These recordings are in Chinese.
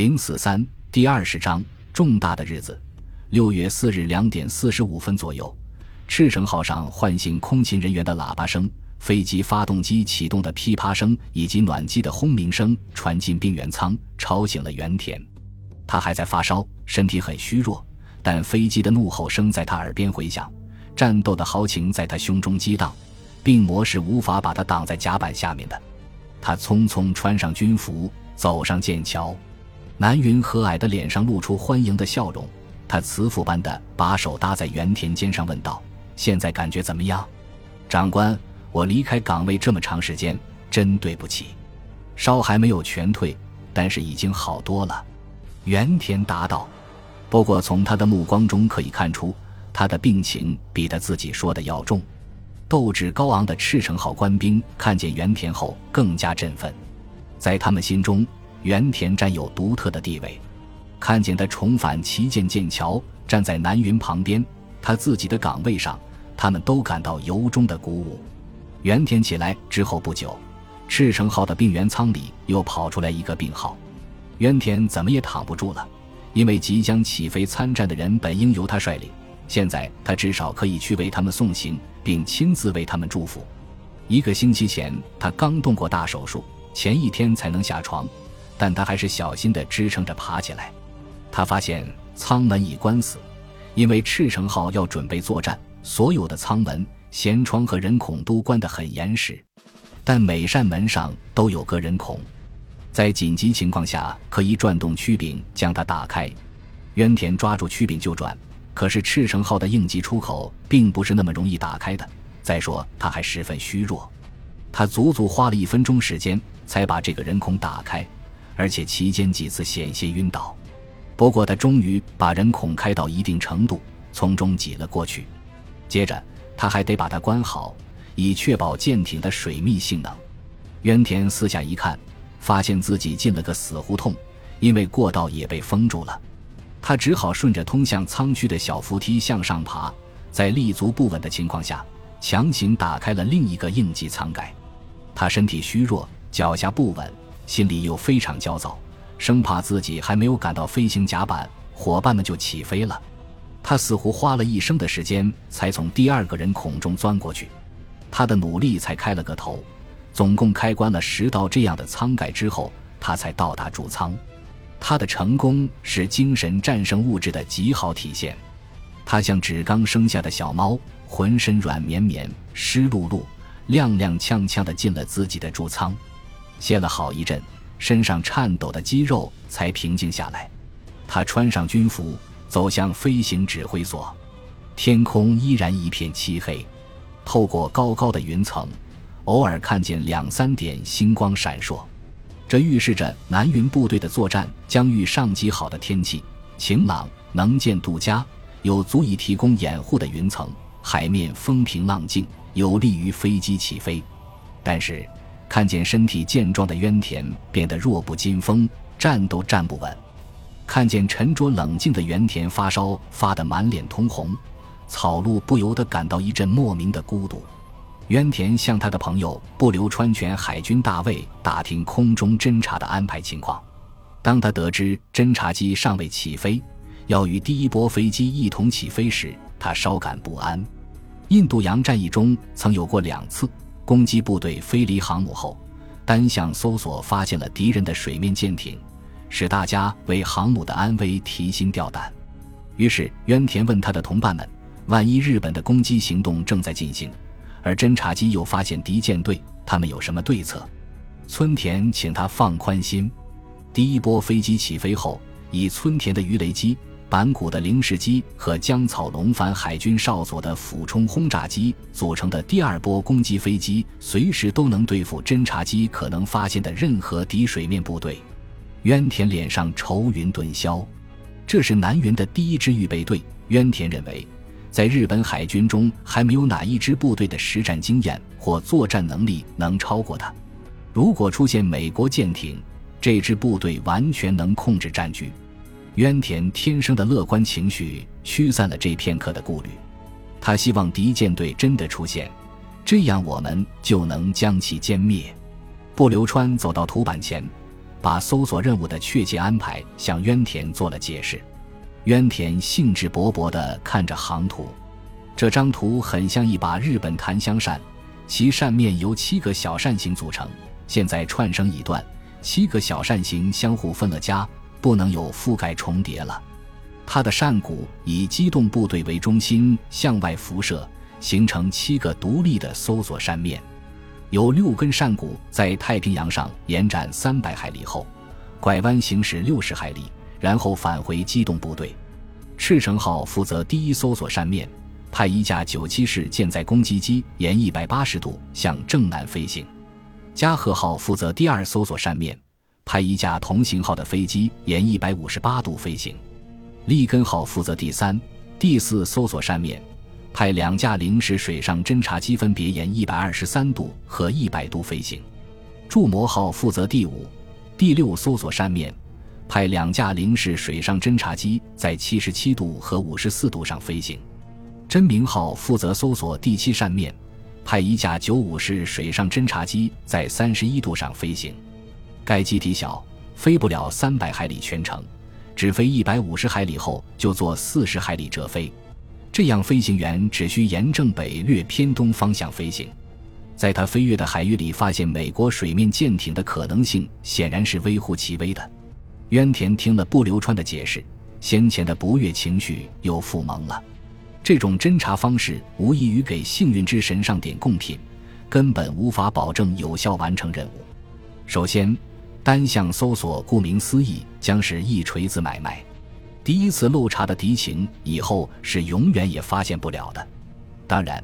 零四三第二十章重大的日子，六月四日两点四十五分左右，赤城号上唤醒空勤人员的喇叭声、飞机发动机启动的噼啪声以及暖机的轰鸣声传进病原舱，吵醒了原田。他还在发烧，身体很虚弱，但飞机的怒吼声在他耳边回响，战斗的豪情在他胸中激荡。病魔是无法把他挡在甲板下面的。他匆匆穿上军服，走上剑桥。南云和蔼的脸上露出欢迎的笑容，他慈父般的把手搭在原田肩上，问道：“现在感觉怎么样？”长官，我离开岗位这么长时间，真对不起。烧还没有全退，但是已经好多了。原田答道。不过从他的目光中可以看出，他的病情比他自己说的要重。斗志高昂的赤城号官兵看见原田后更加振奋，在他们心中，原田占有独特的地位。看见他重返旗舰剑桥，站在南云旁边，他自己的岗位上，他们都感到由衷的鼓舞。原田起来之后不久，赤城号的病原舱里又跑出来一个病号，原田怎么也躺不住了，因为即将起飞参战的人本应由他率领。现在他至少可以去为他们送行，并亲自为他们祝福。一个星期前，他刚动过大手术，前一天才能下床，但他还是小心地支撑着爬起来。他发现舱门已关死，因为赤城号要准备作战，所有的舱门、舷窗和人孔都关得很严实，但每扇门上都有个人孔，在紧急情况下可以转动曲柄将它打开。渊田抓住曲柄就转。可是赤城号的应急出口并不是那么容易打开的。再说他还十分虚弱，他足足花了一分钟时间才把这个人孔打开，而且期间几次险些晕倒。不过他终于把人孔开到一定程度，从中挤了过去。接着他还得把它关好，以确保舰艇的水密性能。渊田四下一看，发现自己进了个死胡同，因为过道也被封住了。他只好顺着通向舱区的小扶梯向上爬，在立足不稳的情况下，强行打开了另一个应急舱盖。他身体虚弱，脚下不稳，心里又非常焦躁，生怕自己还没有赶到飞行甲板，伙伴们就起飞了。他似乎花了一生的时间才从第二个人孔中钻过去，他的努力才开了个头。总共开关了十道这样的舱盖之后，他才到达主舱。他的成功是精神战胜物质的极好体现。他像纸刚生下的小猫，浑身软绵绵、湿漉漉、踉踉跄跄地进了自己的主舱，歇了好一阵，身上颤抖的肌肉才平静下来。他穿上军服，走向飞行指挥所。天空依然一片漆黑，透过高高的云层，偶尔看见两三点星光闪烁。这预示着南云部队的作战将遇上极好的天气，晴朗、能见度佳，有足以提供掩护的云层，海面风平浪静，有利于飞机起飞。但是，看见身体健壮的渊田变得弱不禁风，站都站不稳；看见沉着冷静的原田发烧发得满脸通红，草鹿不由得感到一阵莫名的孤独。渊田向他的朋友不留川泉海军大尉打听空中侦察的安排情况。当他得知侦察机尚未起飞，要与第一波飞机一同起飞时，他稍感不安。印度洋战役中曾有过两次攻击部队飞离航母后，单向搜索发现了敌人的水面舰艇，使大家为航母的安危提心吊胆。于是渊田问他的同伴们：“万一日本的攻击行动正在进行？”而侦察机又发现敌舰队，他们有什么对策？村田请他放宽心。第一波飞机起飞后，以村田的鱼雷机、板谷的零式机和江草龙帆海军少佐的俯冲轰炸机组成的第二波攻击飞机，随时都能对付侦察机可能发现的任何敌水面部队。渊田脸上愁云顿消。这是南云的第一支预备队。渊田认为。在日本海军中，还没有哪一支部队的实战经验或作战能力能超过他。如果出现美国舰艇，这支部队完全能控制战局。渊田天生的乐观情绪驱散了这片刻的顾虑。他希望敌舰队真的出现，这样我们就能将其歼灭。不流川走到图板前，把搜索任务的确切安排向渊田做了解释。渊田兴致勃勃地看着航图，这张图很像一把日本檀香扇，其扇面由七个小扇形组成，现在串成一段，七个小扇形相互分了家，不能有覆盖重叠了。它的扇骨以机动部队为中心向外辐射，形成七个独立的搜索扇面。有六根扇骨在太平洋上延展三百海里后，拐弯行驶六十海里，然后返回机动部队。赤城号负责第一搜索扇面，派一架九七式舰载攻击机沿一百八十度向正南飞行；加贺号负责第二搜索扇面，派一架同型号的飞机沿一百五十八度飞行；利根号负责第三、第四搜索扇面。派两架零式水上侦察机分别沿一百二十三度和一百度飞行，筑摩号负责第五、第六搜索扇面，派两架零式水上侦察机在七十七度和五十四度上飞行，真名号负责搜索第七扇面，派一架九五式水上侦察机在三十一度上飞行。该机体小，飞不了三百海里全程，只飞一百五十海里后就做四十海里折飞。这样，飞行员只需沿正北略偏东方向飞行，在他飞越的海域里发现美国水面舰艇的可能性显然是微乎其微的。渊田听了不流川的解释，先前的不悦情绪又复萌了。这种侦察方式无异于给幸运之神上点贡品，根本无法保证有效完成任务。首先，单向搜索顾名思义将是一锤子买卖。第一次漏查的敌情，以后是永远也发现不了的。当然，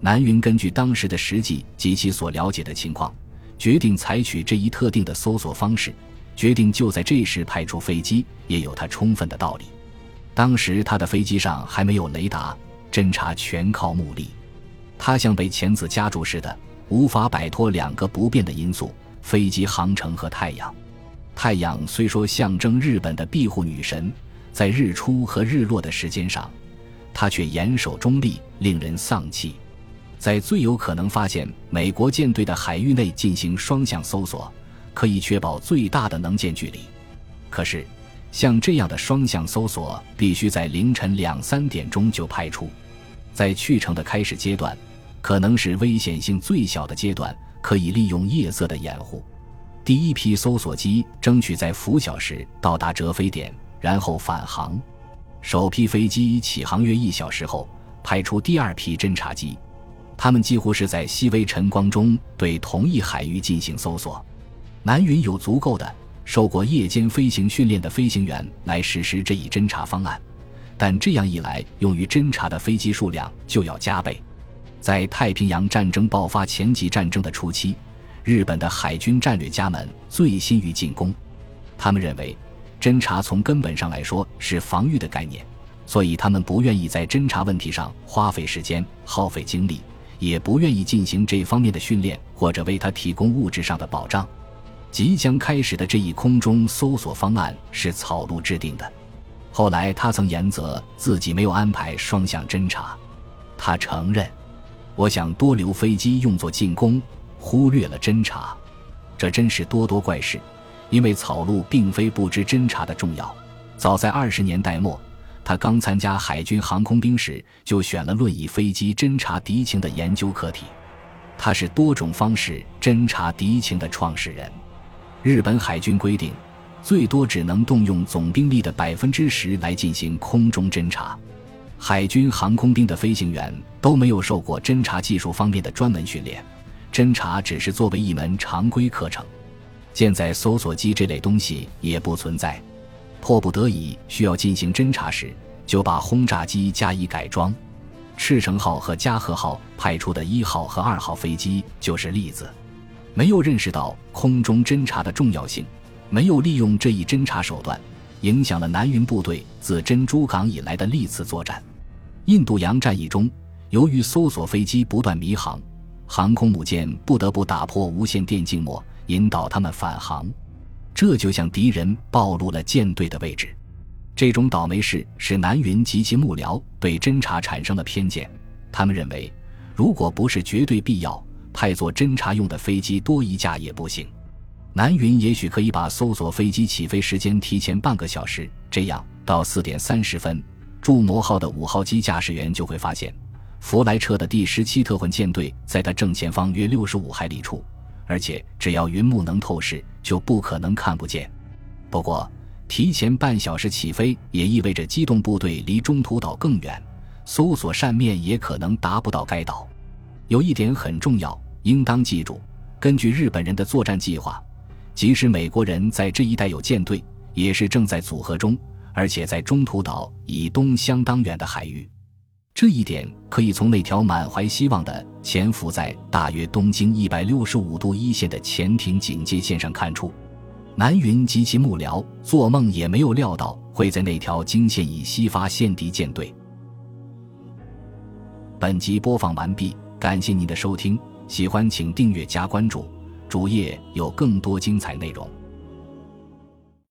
南云根据当时的实际及其所了解的情况，决定采取这一特定的搜索方式，决定就在这时派出飞机，也有他充分的道理。当时他的飞机上还没有雷达，侦查全靠目力。他像被钳子夹住似的，无法摆脱两个不变的因素：飞机航程和太阳。太阳虽说象征日本的庇护女神。在日出和日落的时间上，它却严守中立，令人丧气。在最有可能发现美国舰队的海域内进行双向搜索，可以确保最大的能见距离。可是，像这样的双向搜索必须在凌晨两三点钟就派出，在去程的开始阶段，可能是危险性最小的阶段，可以利用夜色的掩护。第一批搜索机争取在拂晓时到达折飞点。然后返航，首批飞机起航约一小时后，派出第二批侦察机，他们几乎是在细微晨光中对同一海域进行搜索。南云有足够的受过夜间飞行训练的飞行员来实施这一侦察方案，但这样一来，用于侦察的飞机数量就要加倍。在太平洋战争爆发前级战争的初期，日本的海军战略家们醉心于进攻，他们认为。侦察从根本上来说是防御的概念，所以他们不愿意在侦察问题上花费时间、耗费精力，也不愿意进行这方面的训练或者为他提供物质上的保障。即将开始的这一空中搜索方案是草鹿制定的。后来他曾言责自己没有安排双向侦察，他承认：“我想多留飞机用作进攻，忽略了侦察，这真是多多怪事。”因为草鹿并非不知侦察的重要，早在二十年代末，他刚参加海军航空兵时，就选了论以飞机侦察敌情的研究课题。他是多种方式侦察敌情的创始人。日本海军规定，最多只能动用总兵力的百分之十来进行空中侦察。海军航空兵的飞行员都没有受过侦察技术方面的专门训练，侦察只是作为一门常规课程。舰载搜索机这类东西也不存在，迫不得已需要进行侦察时，就把轰炸机加以改装。赤城号和加贺号派出的一号和二号飞机就是例子。没有认识到空中侦察的重要性，没有利用这一侦察手段，影响了南云部队自珍珠港以来的历次作战。印度洋战役中，由于搜索飞机不断迷航，航空母舰不得不打破无线电静默。引导他们返航，这就向敌人暴露了舰队的位置。这种倒霉事使南云及其幕僚对侦察产生了偏见。他们认为，如果不是绝对必要，派做侦察用的飞机多一架也不行。南云也许可以把搜索飞机起飞时间提前半个小时，这样到四点三十分，筑摩号的五号机驾驶员就会发现，弗莱彻的第十七特混舰队在他正前方约六十五海里处，而且只要云幕能透视，就不可能看不见。不过，提前半小时起飞也意味着机动部队离中途岛更远，搜索扇面也可能达不到该岛。有一点很重要，应当记住：根据日本人的作战计划。即使美国人在这一带有舰队，也是正在组合中，而且在中途岛以东相当远的海域。这一点可以从那条满怀希望的潜伏在大约东经一百六十五度一线的潜艇警戒线上看出。南云及其幕僚做梦也没有料到会在那条经线以西发现敌舰队。本集播放完毕，感谢您的收听，喜欢请订阅加关注。主页有更多精彩内容。